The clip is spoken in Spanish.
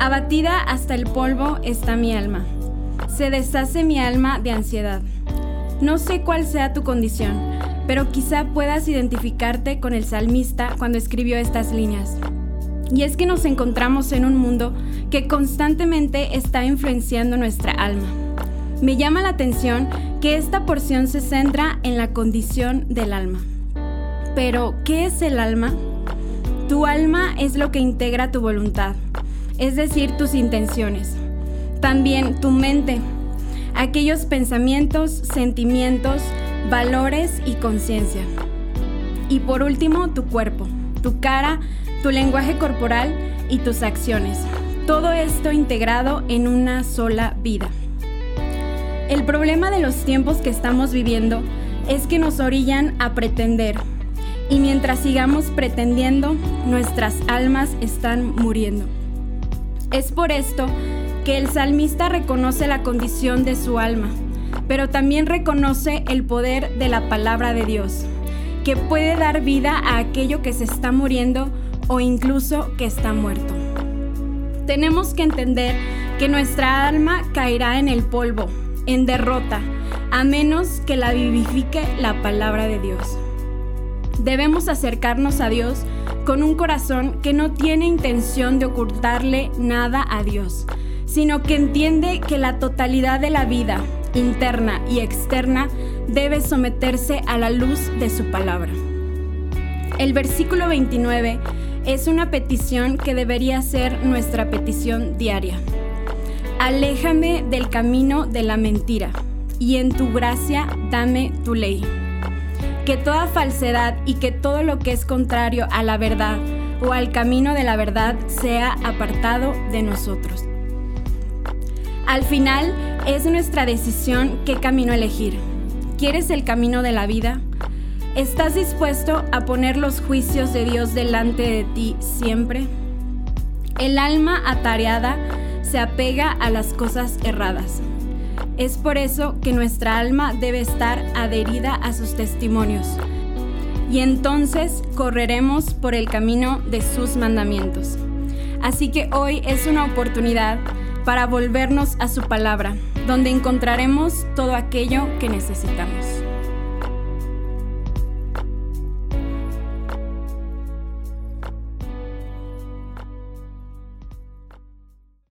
Abatida hasta el polvo está mi alma. Se deshace mi alma de ansiedad. No sé cuál sea tu condición, pero quizá puedas identificarte con el salmista cuando escribió estas líneas. Y es que nos encontramos en un mundo que constantemente está influenciando nuestra alma. Me llama la atención que esta porción se centra en la condición del alma. Pero, ¿qué es el alma? Tu alma es lo que integra tu voluntad, es decir, tus intenciones. También tu mente, aquellos pensamientos, sentimientos, valores y conciencia. Y por último, tu cuerpo, tu cara, tu lenguaje corporal y tus acciones. Todo esto integrado en una sola vida. El problema de los tiempos que estamos viviendo es que nos orillan a pretender. Y mientras sigamos pretendiendo, nuestras almas están muriendo. Es por esto que el salmista reconoce la condición de su alma, pero también reconoce el poder de la palabra de Dios, que puede dar vida a aquello que se está muriendo o incluso que está muerto. Tenemos que entender que nuestra alma caerá en el polvo, en derrota, a menos que la vivifique la palabra de Dios. Debemos acercarnos a Dios con un corazón que no tiene intención de ocultarle nada a Dios, sino que entiende que la totalidad de la vida, interna y externa, debe someterse a la luz de su palabra. El versículo 29 es una petición que debería ser nuestra petición diaria. Aléjame del camino de la mentira y en tu gracia dame tu ley. Que toda falsedad y que todo lo que es contrario a la verdad o al camino de la verdad sea apartado de nosotros. Al final es nuestra decisión qué camino elegir. ¿Quieres el camino de la vida? ¿Estás dispuesto a poner los juicios de Dios delante de ti siempre? El alma atareada se apega a las cosas erradas. Es por eso que nuestra alma debe estar adherida a sus testimonios. Y entonces correremos por el camino de sus mandamientos. Así que hoy es una oportunidad para volvernos a su palabra, donde encontraremos todo aquello que necesitamos.